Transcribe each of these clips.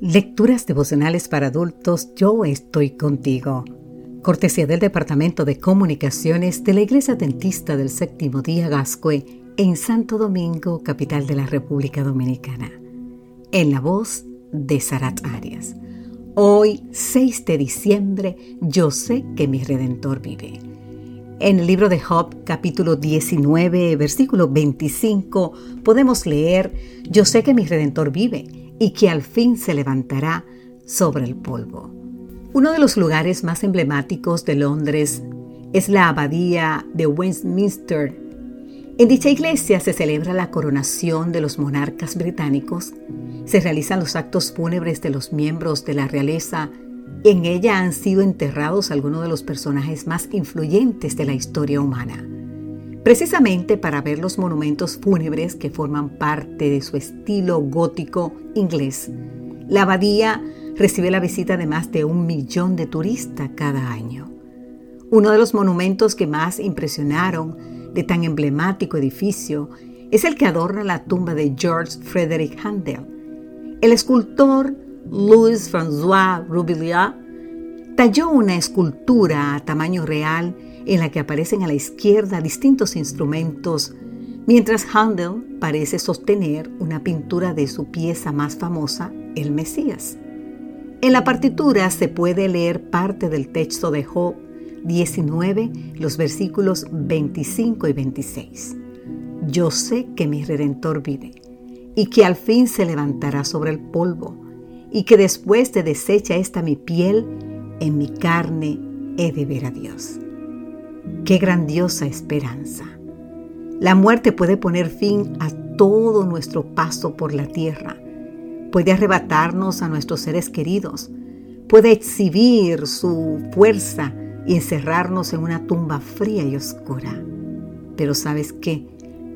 Lecturas devocionales para adultos, yo estoy contigo. Cortesía del Departamento de Comunicaciones de la Iglesia Dentista del Séptimo Día Gascue en Santo Domingo, capital de la República Dominicana. En la voz de Sarat Arias. Hoy, 6 de diciembre, yo sé que mi Redentor vive. En el libro de Job, capítulo 19, versículo 25, podemos leer, Yo sé que mi Redentor vive y que al fin se levantará sobre el polvo. Uno de los lugares más emblemáticos de Londres es la abadía de Westminster. En dicha iglesia se celebra la coronación de los monarcas británicos, se realizan los actos fúnebres de los miembros de la realeza y en ella han sido enterrados algunos de los personajes más influyentes de la historia humana. Precisamente para ver los monumentos fúnebres que forman parte de su estilo gótico inglés, la abadía recibe la visita de más de un millón de turistas cada año. Uno de los monumentos que más impresionaron de tan emblemático edificio es el que adorna la tumba de George Frederick Handel. El escultor Louis François Roubiliat talló una escultura a tamaño real en la que aparecen a la izquierda distintos instrumentos, mientras Handel parece sostener una pintura de su pieza más famosa, el Mesías. En la partitura se puede leer parte del texto de Job 19, los versículos 25 y 26. Yo sé que mi Redentor vive y que al fin se levantará sobre el polvo y que después de deshecha esta mi piel, en mi carne he de ver a Dios. Qué grandiosa esperanza. La muerte puede poner fin a todo nuestro paso por la tierra. Puede arrebatarnos a nuestros seres queridos. Puede exhibir su fuerza y encerrarnos en una tumba fría y oscura. Pero sabes qué?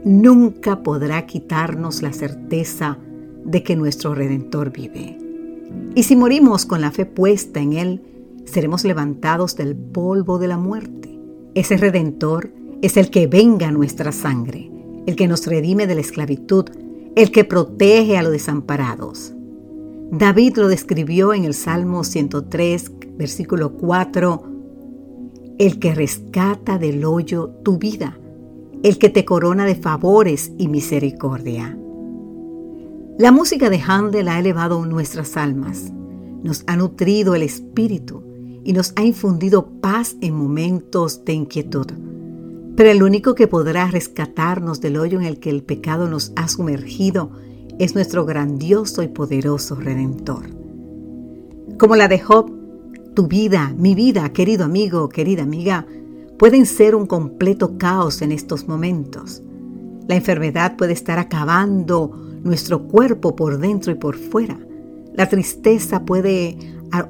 Nunca podrá quitarnos la certeza de que nuestro Redentor vive. Y si morimos con la fe puesta en Él, seremos levantados del polvo de la muerte ese redentor es el que venga nuestra sangre, el que nos redime de la esclavitud, el que protege a los desamparados. David lo describió en el Salmo 103, versículo 4, el que rescata del hoyo tu vida, el que te corona de favores y misericordia. La música de Handel ha elevado nuestras almas, nos ha nutrido el espíritu, y nos ha infundido paz en momentos de inquietud. Pero el único que podrá rescatarnos del hoyo en el que el pecado nos ha sumergido es nuestro grandioso y poderoso Redentor. Como la de Job, tu vida, mi vida, querido amigo, querida amiga, pueden ser un completo caos en estos momentos. La enfermedad puede estar acabando nuestro cuerpo por dentro y por fuera. La tristeza puede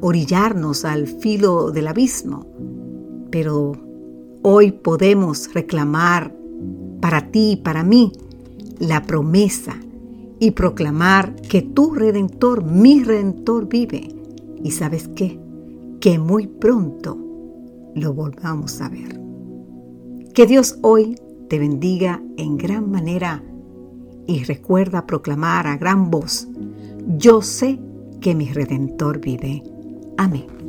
orillarnos al filo del abismo. Pero hoy podemos reclamar para ti y para mí la promesa y proclamar que tu redentor, mi redentor vive. Y sabes qué? Que muy pronto lo volvamos a ver. Que Dios hoy te bendiga en gran manera y recuerda proclamar a gran voz, yo sé que mi redentor vive. Amén.